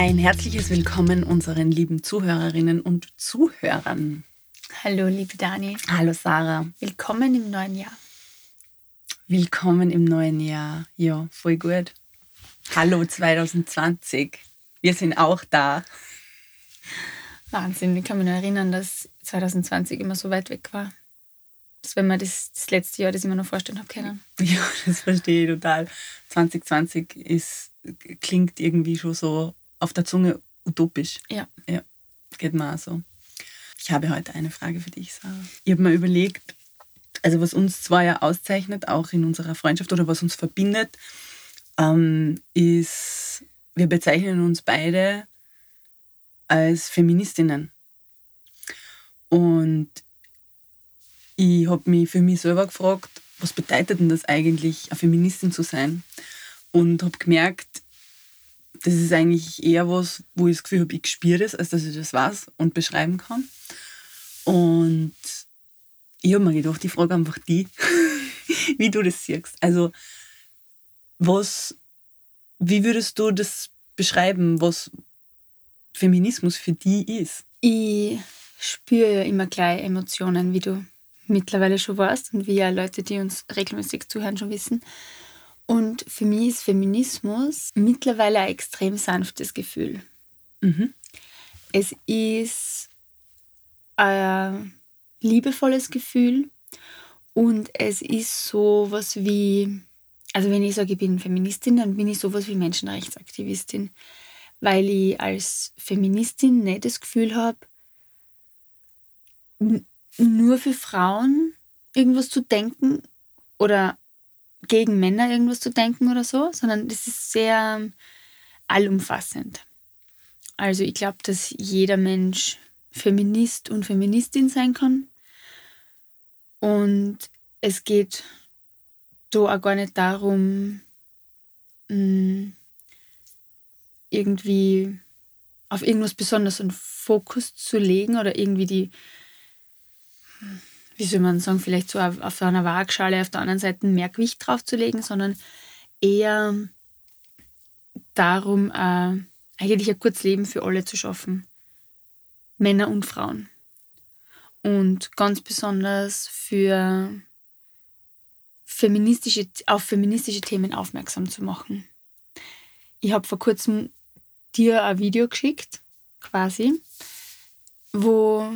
Ein herzliches Willkommen unseren lieben Zuhörerinnen und Zuhörern. Hallo, liebe Dani. Hallo, Sarah. Willkommen im neuen Jahr. Willkommen im neuen Jahr. Ja, voll gut. Hallo 2020. Wir sind auch da. Wahnsinn, ich kann mich nur erinnern, dass 2020 immer so weit weg war. Dass wenn man das, das letzte Jahr das immer noch vorstellen habe können. Ja, das verstehe ich total. 2020 ist, klingt irgendwie schon so auf der Zunge utopisch. Ja. Ja, geht mir auch so. Ich habe heute eine Frage für dich, Sarah. Ich habe mir überlegt, also was uns zwar ja auszeichnet, auch in unserer Freundschaft oder was uns verbindet, ähm, ist, wir bezeichnen uns beide als Feministinnen. Und ich habe mich für mich selber gefragt, was bedeutet denn das eigentlich, eine Feministin zu sein? Und habe gemerkt, das ist eigentlich eher was, wo ich das Gefühl habe, ich spüre das, als dass ich das weiß und beschreiben kann. Und ich habe mir gedacht, ich frage einfach die, wie du das siehst. Also, was, wie würdest du das beschreiben, was Feminismus für die ist? Ich spüre ja immer gleich Emotionen, wie du mittlerweile schon weißt und wie ja Leute, die uns regelmäßig zuhören, schon wissen. Und für mich ist Feminismus mittlerweile ein extrem sanftes Gefühl. Mhm. Es ist ein liebevolles Gefühl und es ist so was wie, also wenn ich sage, ich bin Feministin, dann bin ich sowas wie Menschenrechtsaktivistin, weil ich als Feministin nicht das Gefühl habe, nur für Frauen irgendwas zu denken oder gegen Männer irgendwas zu denken oder so, sondern das ist sehr ähm, allumfassend. Also ich glaube, dass jeder Mensch Feminist und Feministin sein kann. Und es geht da auch gar nicht darum, mm, irgendwie auf irgendwas Besonderes einen Fokus zu legen oder irgendwie die, wie soll man sagen, vielleicht so auf einer Waagschale auf der anderen Seite mehr Gewicht draufzulegen, sondern eher darum, äh, eigentlich ein kurzes Leben für alle zu schaffen. Männer und Frauen. Und ganz besonders für feministische, auf feministische Themen aufmerksam zu machen. Ich habe vor kurzem dir ein Video geschickt, quasi, wo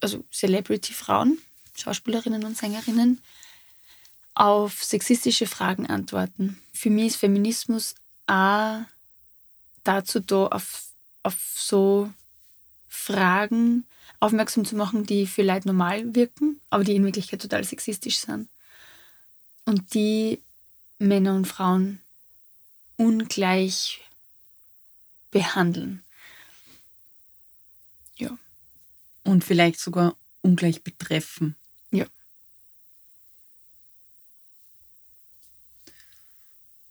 also Celebrity-Frauen, Schauspielerinnen und Sängerinnen, auf sexistische Fragen antworten. Für mich ist Feminismus auch dazu da, auf, auf so Fragen aufmerksam zu machen, die für Leute normal wirken, aber die in Wirklichkeit total sexistisch sind. Und die Männer und Frauen ungleich behandeln. Ja. Und vielleicht sogar ungleich betreffen. Ja.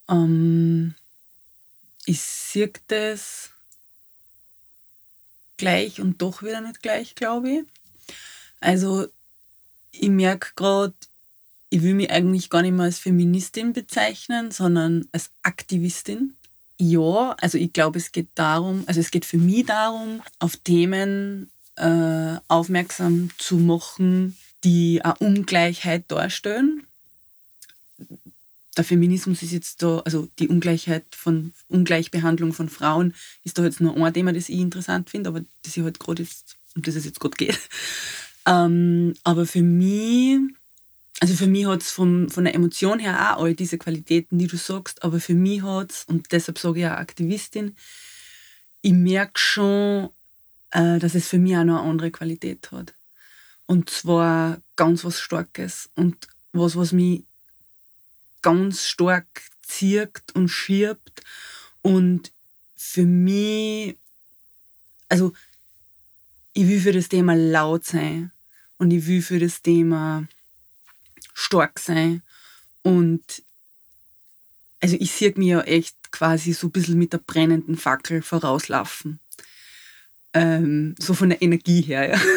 Ähm, ich sehe das gleich und doch wieder nicht gleich, glaube ich. Also ich merke gerade, ich will mich eigentlich gar nicht mehr als Feministin bezeichnen, sondern als Aktivistin. Ja, also ich glaube, es geht darum, also es geht für mich darum, auf Themen äh, aufmerksam zu machen, die eine Ungleichheit darstellen der Feminismus ist jetzt da, also die Ungleichheit von Ungleichbehandlung von Frauen ist da jetzt nur ein Thema, das ich interessant finde, aber das ich halt gerade jetzt, um das es jetzt gerade geht. Ähm, aber für mich, also für mich hat es von der Emotion her auch all diese Qualitäten, die du sagst, aber für mich hat es, und deshalb sage ich auch Aktivistin, ich merke schon, äh, dass es für mich auch noch eine andere Qualität hat. Und zwar ganz was Starkes und was, was mich ganz stark zirkt und schirbt. Und für mich, also ich will für das Thema laut sein und ich will für das Thema stark sein. Und also ich sehe mir ja echt quasi so ein bisschen mit der brennenden Fackel vorauslaufen. Ähm, so von der Energie her, ja.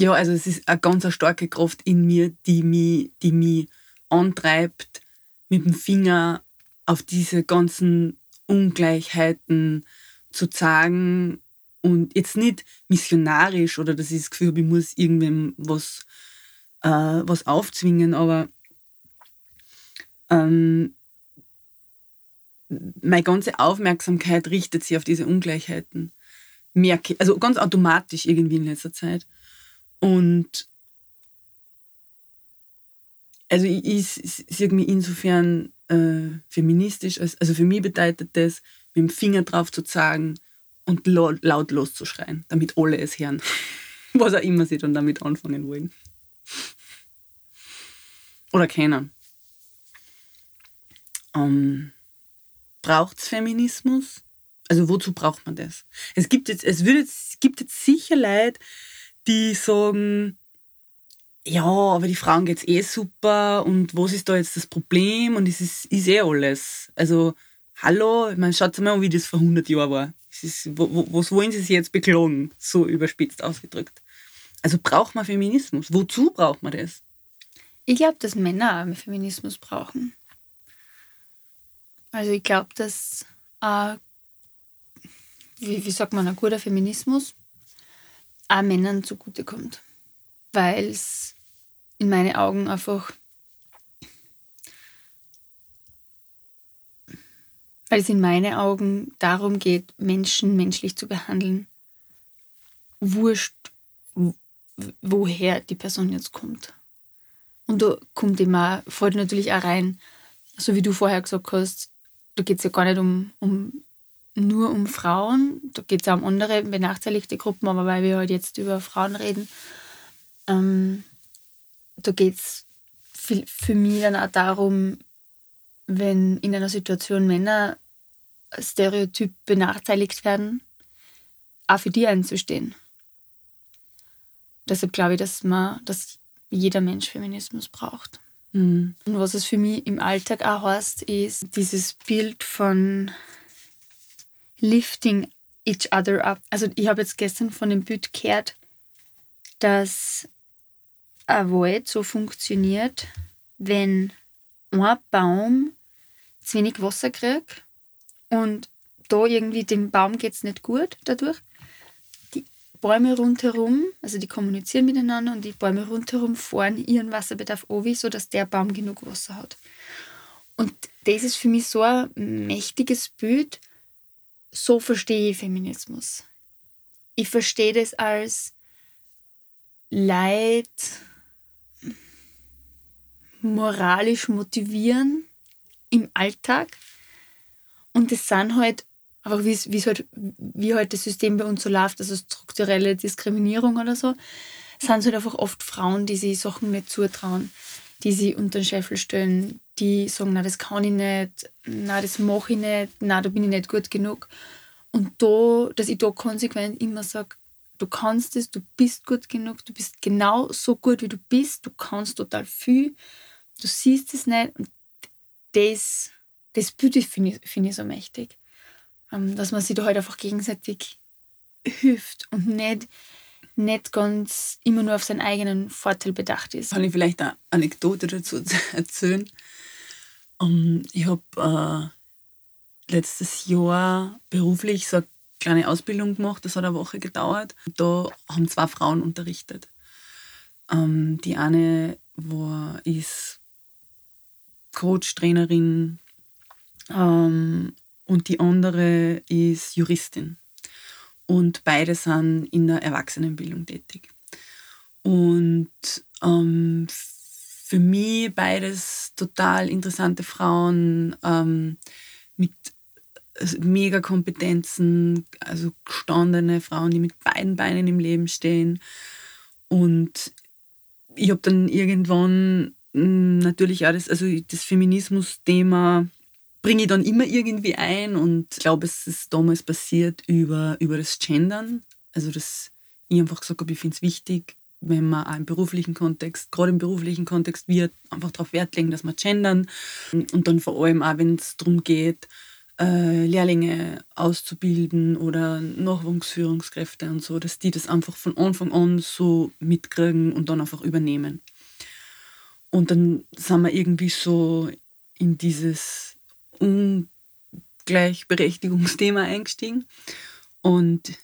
Ja, also es ist eine ganz starke Kraft in mir, die mich, die mich antreibt, mit dem Finger auf diese ganzen Ungleichheiten zu sagen und jetzt nicht missionarisch oder dass ich das Gefühl habe, ich muss irgendwem was, äh, was aufzwingen, aber ähm, meine ganze Aufmerksamkeit richtet sich auf diese Ungleichheiten. Merke, also ganz automatisch irgendwie in letzter Zeit. Und also ich, ich sehe mich insofern äh, feministisch, als, also für mich bedeutet das, mit dem Finger drauf zu zeigen und laut, laut loszuschreien, damit alle es hören. Was auch immer sie dann damit anfangen wollen. Oder kennen. Ähm, Braucht es Feminismus? Also wozu braucht man das? Es gibt jetzt, es jetzt, es gibt jetzt sicher Leute, die sagen, ja, aber die Frauen geht's eh super und was ist da jetzt das Problem und es ist, ist eh alles. Also, hallo, ich meine, schaut mal wie das vor 100 Jahren war. Ist, wo, was wollen sie sich jetzt beklagen? So überspitzt ausgedrückt. Also braucht man Feminismus? Wozu braucht man das? Ich glaube, dass Männer Feminismus brauchen. Also ich glaube, dass, äh, wie, wie sagt man, ein guter Feminismus auch Männern zugutekommt. Weil es in meinen Augen einfach, weil es in meinen Augen darum geht, Menschen menschlich zu behandeln. Wurscht, woher die Person jetzt kommt. Und da kommt immer, fällt natürlich auch rein, so wie du vorher gesagt hast, da geht es ja gar nicht um, um nur um Frauen, da geht es auch um andere benachteiligte Gruppen, aber weil wir halt jetzt über Frauen reden, ähm, da geht es für, für mich dann auch darum, wenn in einer Situation Männer stereotyp benachteiligt werden, auch für die einzustehen. Deshalb glaube ich, dass man, dass jeder Mensch Feminismus braucht. Mhm. Und was es für mich im Alltag auch heißt, ist dieses Bild von lifting each other up. Also ich habe jetzt gestern von dem Bild gehört, dass ein Wald so funktioniert, wenn ein Baum zu wenig Wasser kriegt und da irgendwie dem Baum geht es nicht gut dadurch, Bäume rundherum, also die kommunizieren miteinander und die Bäume rundherum fahren ihren Wasserbedarf an, sodass der Baum genug Wasser hat. Und das ist für mich so ein mächtiges Bild. So verstehe ich Feminismus. Ich verstehe das als Leid moralisch motivieren im Alltag. Und das sind halt einfach wie es halt, wie halt das System bei uns so läuft, also strukturelle Diskriminierung oder so, sind es halt einfach oft Frauen, die sich Sachen nicht zutrauen, die sie unter den Scheffel stellen, die sagen, na das kann ich nicht, na das mache ich nicht, na da bin ich nicht gut genug. Und da, dass ich da konsequent immer sage, du kannst es, du bist gut genug, du bist genau so gut, wie du bist, du kannst total viel, du siehst es nicht. Und das, das Bild finde ich, find ich so mächtig. Ähm, dass man sich da halt einfach gegenseitig hilft und nicht, nicht ganz immer nur auf seinen eigenen Vorteil bedacht ist. Kann ich vielleicht eine Anekdote dazu erzählen? Um, ähm, ich habe äh, letztes Jahr beruflich so eine kleine Ausbildung gemacht, das hat eine Woche gedauert. Da haben zwei Frauen unterrichtet. Ähm, die eine war, ist Coach, Trainerin ähm, und die andere ist Juristin. Und beide sind in der Erwachsenenbildung tätig. Und ähm, für mich beides total interessante Frauen ähm, mit also mega Kompetenzen, also gestandene Frauen, die mit beiden Beinen im Leben stehen. Und ich habe dann irgendwann hm, natürlich auch das, also das Feminismus-Thema bringe ich dann immer irgendwie ein und glaube, es ist damals passiert über, über das Gendern. Also, dass ich einfach gesagt habe, ich finde es wichtig, wenn man auch im beruflichen Kontext, gerade im beruflichen Kontext, wird einfach darauf Wert legen, dass wir gendern. Und dann vor allem auch, wenn es darum geht, äh, Lehrlinge auszubilden oder Nachwuchsführungskräfte und so, dass die das einfach von Anfang an so mitkriegen und dann einfach übernehmen. Und dann sind wir irgendwie so in dieses Ungleichberechtigungsthema eingestiegen. Und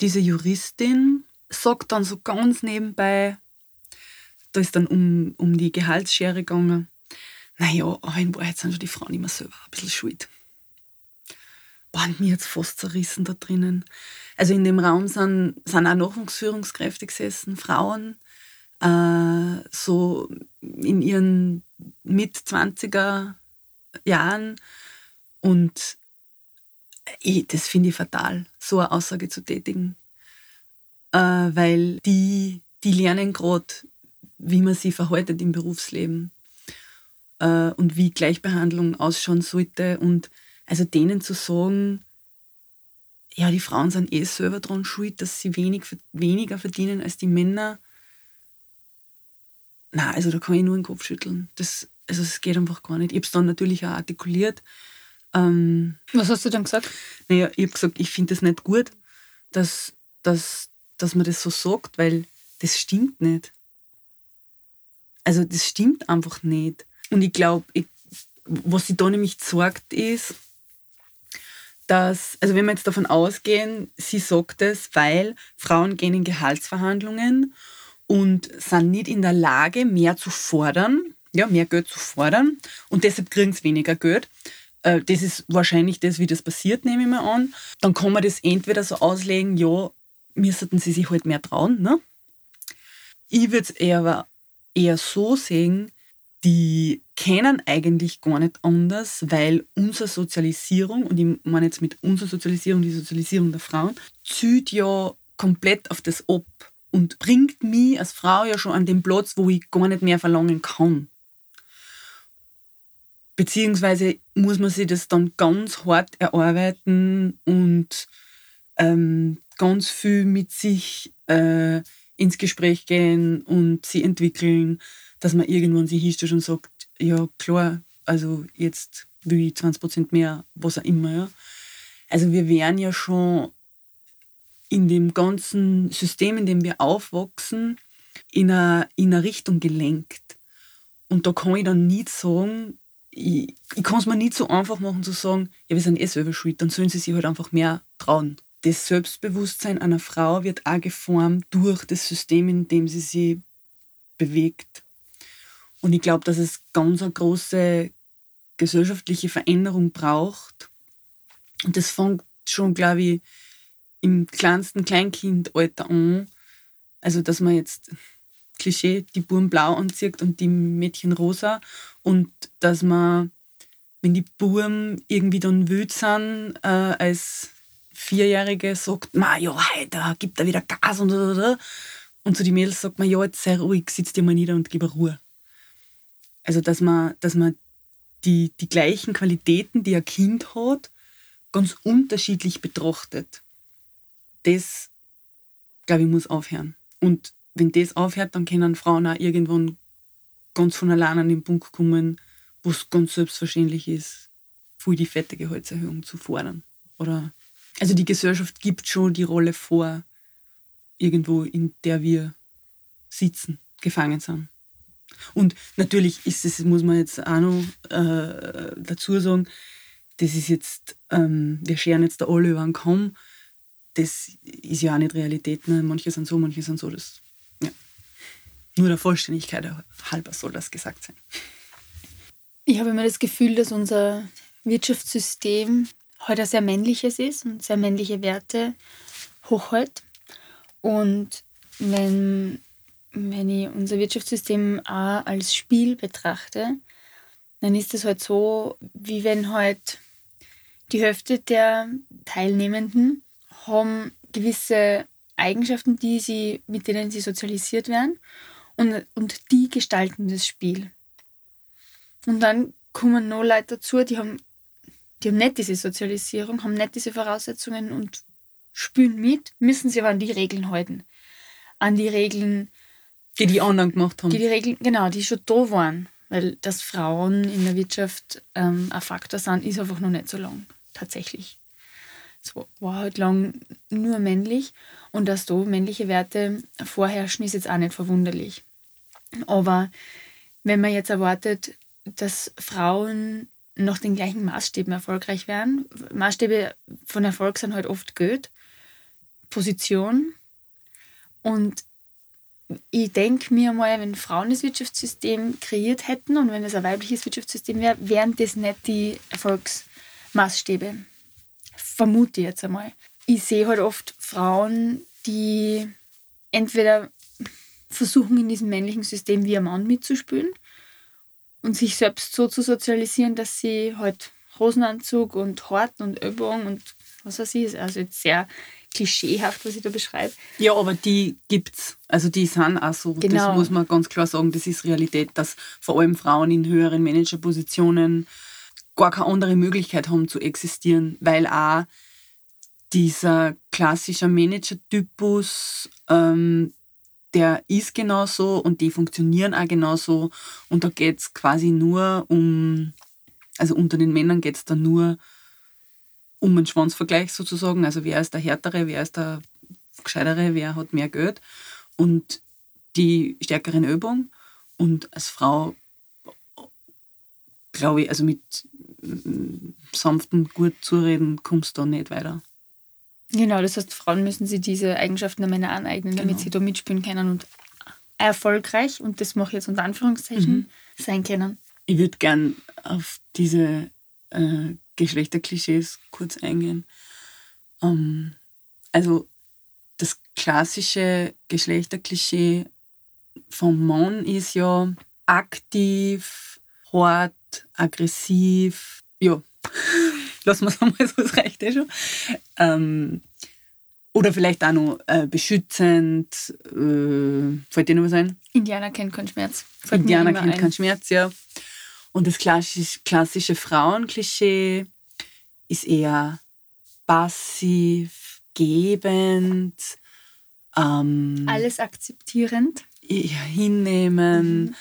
diese Juristin sagt dann so ganz nebenbei, da ist dann um, um die Gehaltsschere gegangen, naja, aber in Wahrheit sind schon die Frauen immer selber ein bisschen schuld. Boah, mir jetzt fast zerrissen da drinnen. Also in dem Raum sind, sind auch Nachwuchsführungskräfte gesessen, Frauen, äh, so in ihren Mit-20er Jahren. Und ich, das finde ich fatal, so eine Aussage zu tätigen. Äh, weil die, die lernen gerade, wie man sich verhaltet im Berufsleben äh, und wie Gleichbehandlung ausschauen sollte. Und also denen zu sagen, ja, die Frauen sind eh selber dran schuld, dass sie wenig, weniger verdienen als die Männer. Na, also da kann ich nur den Kopf schütteln. Das, also es geht einfach gar nicht. Ich habe es dann natürlich auch artikuliert. Ähm, Was hast du dann gesagt? Naja, ich habe gesagt, ich finde es nicht gut, dass, dass, dass man das so sagt, weil das stimmt nicht. Also das stimmt einfach nicht. Und ich glaube, was sie da nämlich sorgt, ist, dass, also wenn wir jetzt davon ausgehen, sie sagt es, weil Frauen gehen in Gehaltsverhandlungen und sind nicht in der Lage, mehr zu fordern, ja, mehr Geld zu fordern und deshalb kriegen sie weniger Geld. Äh, das ist wahrscheinlich das, wie das passiert, nehme ich mal an. Dann kann man das entweder so auslegen, ja, müssten sie sich halt mehr trauen. Ne? Ich würde es eher, eher so sehen, die kennen eigentlich gar nicht anders, weil unsere Sozialisierung, und ich meine jetzt mit unserer Sozialisierung die Sozialisierung der Frauen, zieht ja komplett auf das ab und bringt mich als Frau ja schon an den Platz, wo ich gar nicht mehr verlangen kann. Beziehungsweise muss man sich das dann ganz hart erarbeiten und ähm, ganz viel mit sich äh, ins Gespräch gehen und sie entwickeln dass man irgendwann sich hinstellt und sagt, ja klar, also jetzt will ich 20 Prozent mehr, was auch immer. Ja. Also wir werden ja schon in dem ganzen System, in dem wir aufwachsen, in eine, in eine Richtung gelenkt. Und da kann ich dann nicht sagen, ich, ich kann es mir nicht so einfach machen zu sagen, ja, wir sind eh selber schuld, dann sollen sie sich halt einfach mehr trauen. Das Selbstbewusstsein einer Frau wird auch geformt durch das System, in dem sie sich bewegt. Und ich glaube, dass es ganz eine große gesellschaftliche Veränderung braucht. Und das fängt schon, glaube ich, im kleinsten Kleinkindalter an. Also, dass man jetzt Klischee, die Buben blau anzieht und die Mädchen rosa. Und dass man, wenn die Buben irgendwie dann wild sind, äh, als Vierjährige sagt, ma ja, hey, da gibt er wieder Gas und so. Und zu die Mädels sagt man, ja, jetzt sei ruhig, sitz dir mal nieder und gib Ruhe. Also, dass man, dass man die, die gleichen Qualitäten, die ein Kind hat, ganz unterschiedlich betrachtet. Das, glaube ich, muss aufhören. Und wenn das aufhört, dann können Frauen auch irgendwann ganz von allein an den Punkt kommen, wo es ganz selbstverständlich ist, für die fette Gehaltserhöhung zu fordern. Oder also die Gesellschaft gibt schon die Rolle vor, irgendwo, in der wir sitzen, gefangen sind. Und natürlich ist es, muss man jetzt auch noch äh, dazu sagen, das ist jetzt, ähm, wir scheren jetzt da alle über den Kamm. Das ist ja auch nicht Realität. Ne? Manche sind so, manche sind so. Das, ja. Nur der Vollständigkeit halber soll das gesagt sein. Ich habe immer das Gefühl, dass unser Wirtschaftssystem heute sehr männliches ist und sehr männliche Werte hochhält. Und wenn wenn ich unser Wirtschaftssystem auch als Spiel betrachte, dann ist es halt so, wie wenn halt die Hälfte der Teilnehmenden haben gewisse Eigenschaften, die sie, mit denen sie sozialisiert werden und, und die gestalten das Spiel. Und dann kommen noch Leute dazu, die haben, die haben nicht diese Sozialisierung, haben nicht diese Voraussetzungen und spüren mit, müssen sie aber an die Regeln halten. An die Regeln, die die anderen gemacht haben. Die die Regeln, genau, die schon da waren. Weil dass Frauen in der Wirtschaft ähm, ein Faktor sind, ist einfach noch nicht so lang, tatsächlich. Es war halt lang nur männlich und dass da männliche Werte vorherrschen, ist jetzt auch nicht verwunderlich. Aber wenn man jetzt erwartet, dass Frauen nach den gleichen Maßstäben erfolgreich werden, Maßstäbe von Erfolg sind halt oft Geld, Position. Und ich denke mir mal, wenn Frauen das Wirtschaftssystem kreiert hätten und wenn es ein weibliches Wirtschaftssystem wäre, wären das nicht die Erfolgsmaßstäbe. Vermute ich jetzt einmal. Ich sehe halt oft Frauen, die entweder versuchen, in diesem männlichen System wie ein Mann mitzuspielen und sich selbst so zu sozialisieren, dass sie halt Hosenanzug und Horten und Übung und was weiß ich, also jetzt sehr klischeehaft, was ich da beschreibe. Ja, aber die gibt's. Also die sind auch so. Genau. Das muss man ganz klar sagen, das ist Realität, dass vor allem Frauen in höheren Managerpositionen gar keine andere Möglichkeit haben zu existieren, weil auch dieser klassische Manager-Typus, ähm, der ist genauso und die funktionieren auch genauso. Und da geht es quasi nur um, also unter den Männern geht es da nur um einen Schwanzvergleich sozusagen. Also wer ist der härtere, wer ist der gescheitere, wer hat mehr Geld und die stärkeren Übung. Und als Frau, glaube ich, also mit sanftem, gut zureden, kommst du da nicht weiter. Genau, das heißt, Frauen müssen sich diese Eigenschaften der Männer aneignen, genau. damit sie da mitspielen können und erfolgreich, und das mache ich jetzt unter Anführungszeichen, mhm. sein können. Ich würde gern auf diese äh, Geschlechterklischees kurz eingehen. Ähm, also das klassische Geschlechterklischee vom Mann ist ja aktiv, hart, aggressiv. Ja, lassen wir es einmal so, das reicht eh schon. Ähm, oder vielleicht auch noch äh, beschützend. Äh, fällt dir noch was ein? Indianer kennt keinen Schmerz. Fällt Indianer kennt keinen Schmerz, ja. Und das klassische, klassische Frauenklischee ist eher passiv, gebend. Ähm, Alles akzeptierend. Hinnehmen, mhm.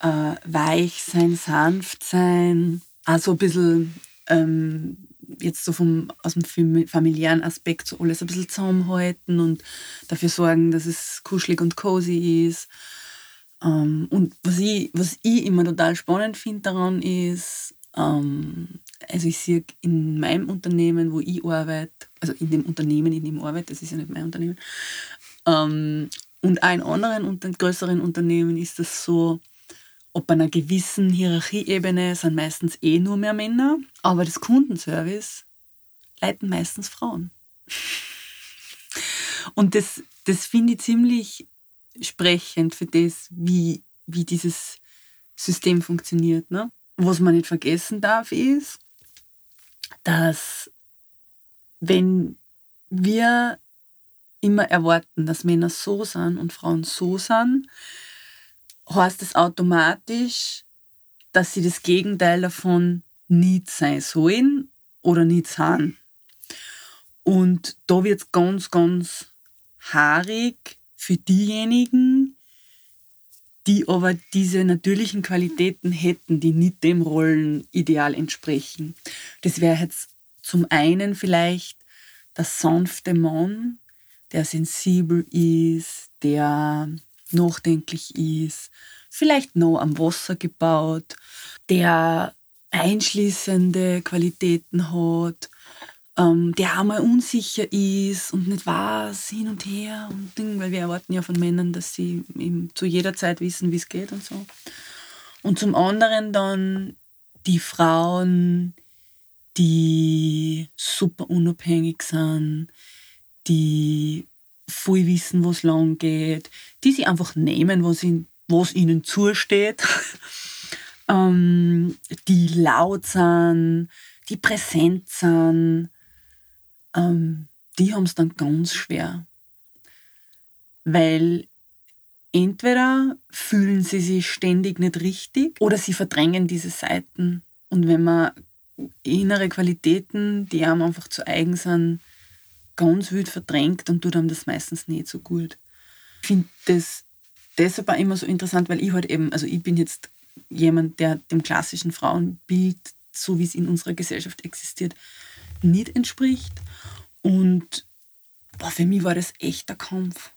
äh, weich sein, sanft sein. Also ein bisschen ähm, jetzt so vom, aus dem familiären Aspekt so alles ein bisschen zusammenhalten und dafür sorgen, dass es kuschelig und cozy ist. Ähm, und was ich, was ich immer total spannend finde daran ist, ähm, also ich sehe in meinem Unternehmen, wo ich arbeite, also in dem Unternehmen, in dem ich arbeite, das ist ja nicht mein Unternehmen, ähm, und auch in anderen und größeren Unternehmen ist das so, ob einer gewissen Hierarchieebene sind meistens eh nur mehr Männer, aber das Kundenservice leiten meistens Frauen. Und das, das finde ich ziemlich sprechend für das, wie, wie dieses System funktioniert. Ne? Was man nicht vergessen darf, ist, dass wenn wir immer erwarten, dass Männer so sind und Frauen so sind, heißt es automatisch, dass sie das Gegenteil davon nicht sein sollen oder nicht sind. Und da wird es ganz, ganz haarig, für diejenigen, die aber diese natürlichen Qualitäten hätten, die nicht dem Rollenideal entsprechen. Das wäre jetzt zum einen vielleicht der sanfte Mann, der sensibel ist, der nachdenklich ist, vielleicht noch am Wasser gebaut, der einschließende Qualitäten hat, ähm, der auch mal unsicher ist und nicht weiß, hin und her und Ding, weil wir erwarten ja von Männern, dass sie eben zu jeder Zeit wissen, wie es geht und so. Und zum anderen dann die Frauen, die super unabhängig sind, die voll wissen, wo es lang geht, die sie einfach nehmen, was, in, was ihnen zusteht, ähm, die laut sind, die präsent sind, ähm, die haben es dann ganz schwer. Weil entweder fühlen sie sich ständig nicht richtig oder sie verdrängen diese Seiten. Und wenn man innere Qualitäten, die einem einfach zu eigen sind, ganz wild verdrängt und tut einem das meistens nicht so gut. Ich finde das deshalb auch immer so interessant, weil ich halt eben, also ich bin jetzt jemand, der dem klassischen Frauenbild, so wie es in unserer Gesellschaft existiert, nicht entspricht. Und boah, für mich war das echt ein Kampf.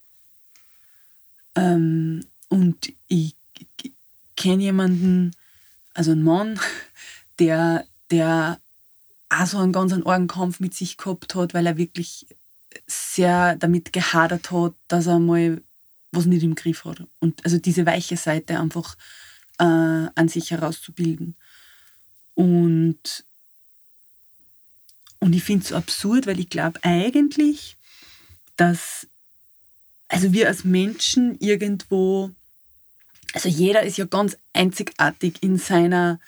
Ähm, und ich kenne jemanden, also einen Mann, der, der auch so einen ganz argen Kampf mit sich gehabt hat, weil er wirklich sehr damit gehadert hat, dass er mal was nicht im Griff hat. Und also diese weiche Seite einfach äh, an sich herauszubilden. Und, und ich finde es so absurd, weil ich glaube eigentlich, dass also wir als Menschen irgendwo, also jeder ist ja ganz einzigartig in seiner,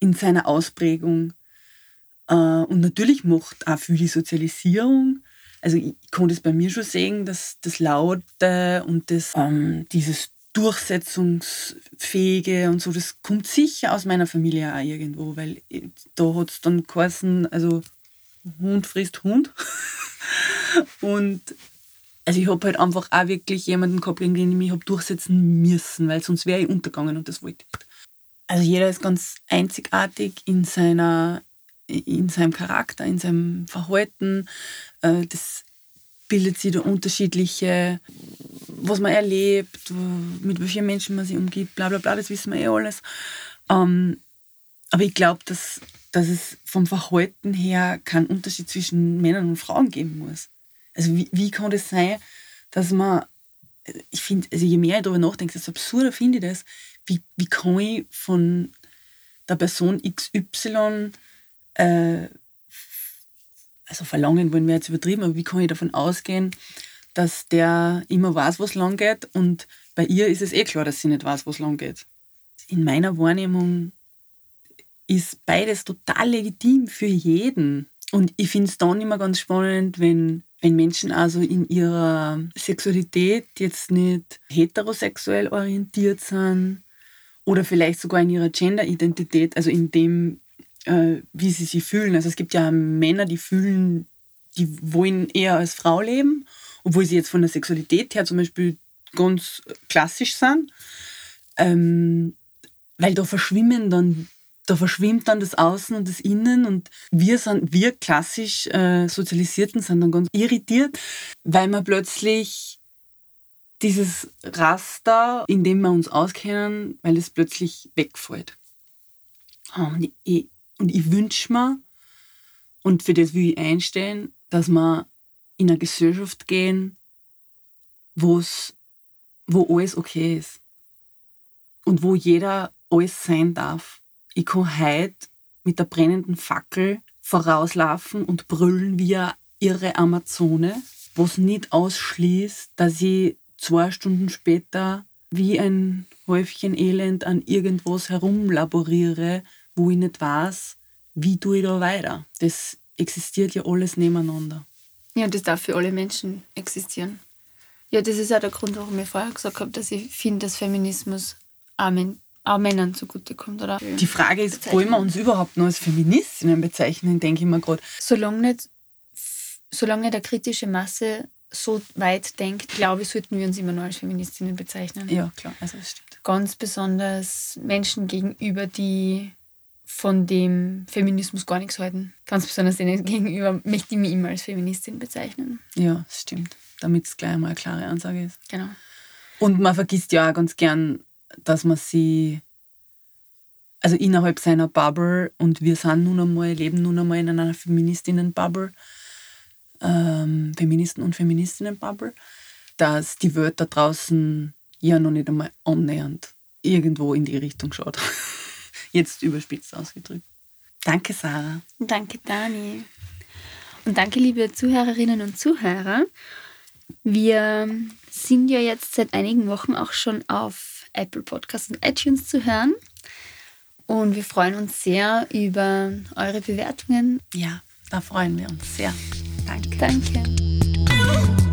in seiner Ausprägung. Äh, und natürlich macht auch viel die Sozialisierung. Also ich konnte es bei mir schon sehen, dass das Laute und das, ähm, dieses Durchsetzungsfähige und so, das kommt sicher aus meiner Familie auch irgendwo, weil da hat es dann geheißen, also Hund frisst Hund. und also ich habe halt einfach auch wirklich jemanden gehabt, den ich mich habe durchsetzen müssen, weil sonst wäre ich untergegangen und das wollte ich nicht. Also jeder ist ganz einzigartig in seiner in seinem Charakter, in seinem Verhalten. Äh, das bildet sich da unterschiedliche, was man erlebt, mit welchen Menschen man sich umgibt, bla bla bla, das wissen wir eh alles. Ähm, aber ich glaube, dass, dass es vom Verhalten her keinen Unterschied zwischen Männern und Frauen geben muss. Also wie, wie kann das sein, dass man, ich finde, also je mehr ich darüber nachdenke, desto absurder finde ich das, wie, wie kann ich von der Person XY äh, also verlangen wollen wir jetzt übertrieben, aber wie kann ich davon ausgehen, dass der immer weiß, was lang geht und bei ihr ist es eh klar, dass sie nicht weiß, was lang geht. In meiner Wahrnehmung ist beides total legitim für jeden. Und ich finde es dann immer ganz spannend, wenn, wenn Menschen also in ihrer Sexualität jetzt nicht heterosexuell orientiert sind oder vielleicht sogar in ihrer Genderidentität, also in dem, äh, wie sie sich fühlen. Also es gibt ja Männer, die fühlen, die wollen eher als Frau leben, obwohl sie jetzt von der Sexualität her zum Beispiel ganz klassisch sind. Ähm, weil da verschwimmen dann, da verschwimmt dann das Außen und das Innen und wir sind, wir klassisch äh, Sozialisierten sind dann ganz irritiert, weil man plötzlich dieses Raster, in dem wir uns auskennen, weil es plötzlich wegfällt. Und ich, und ich wünsche mir, und für das will ich einstellen, dass wir in eine Gesellschaft gehen, wo's, wo alles okay ist. Und wo jeder alles sein darf. Ich kann heute mit der brennenden Fackel vorauslaufen und brüllen wie eine irre Amazone, was nicht ausschließt, dass ich zwei Stunden später wie ein Häufchen Elend an irgendwas herumlaboriere, wo ich nicht weiß, wie tue ich da weiter. Das existiert ja alles nebeneinander. Ja, und das darf für alle Menschen existieren. Ja, das ist auch der Grund, warum ich vorher gesagt habe, dass ich finde, dass Feminismus auch, auch Männern zugutekommt. Oder? Die Frage ist, wollen wir uns überhaupt noch als Feministinnen bezeichnen, denke ich mir gerade. Solange nicht, solange nicht der kritische Masse so weit denkt, glaube ich, sollten wir uns immer nur als Feministinnen bezeichnen. Ja, klar, also das stimmt. Ganz besonders Menschen gegenüber, die von dem Feminismus gar nichts halten. Ganz besonders denen gegenüber möchte ich mich immer als Feministin bezeichnen. Ja, das stimmt. Damit es gleich mal eine klare Ansage ist. Genau. Und man vergisst ja auch ganz gern, dass man sie, also innerhalb seiner Bubble, und wir sind nun einmal, leben nun einmal in einer Feministinnen-Bubble, ähm, Feministen- und Feministinnen-Bubble, dass die Welt da draußen ja noch nicht einmal annähernd irgendwo in die Richtung schaut. Jetzt überspitzt ausgedrückt. Danke, Sarah. Danke, Dani. Und danke, liebe Zuhörerinnen und Zuhörer. Wir sind ja jetzt seit einigen Wochen auch schon auf Apple Podcasts und iTunes zu hören. Und wir freuen uns sehr über eure Bewertungen. Ja, da freuen wir uns sehr. Danke. Danke.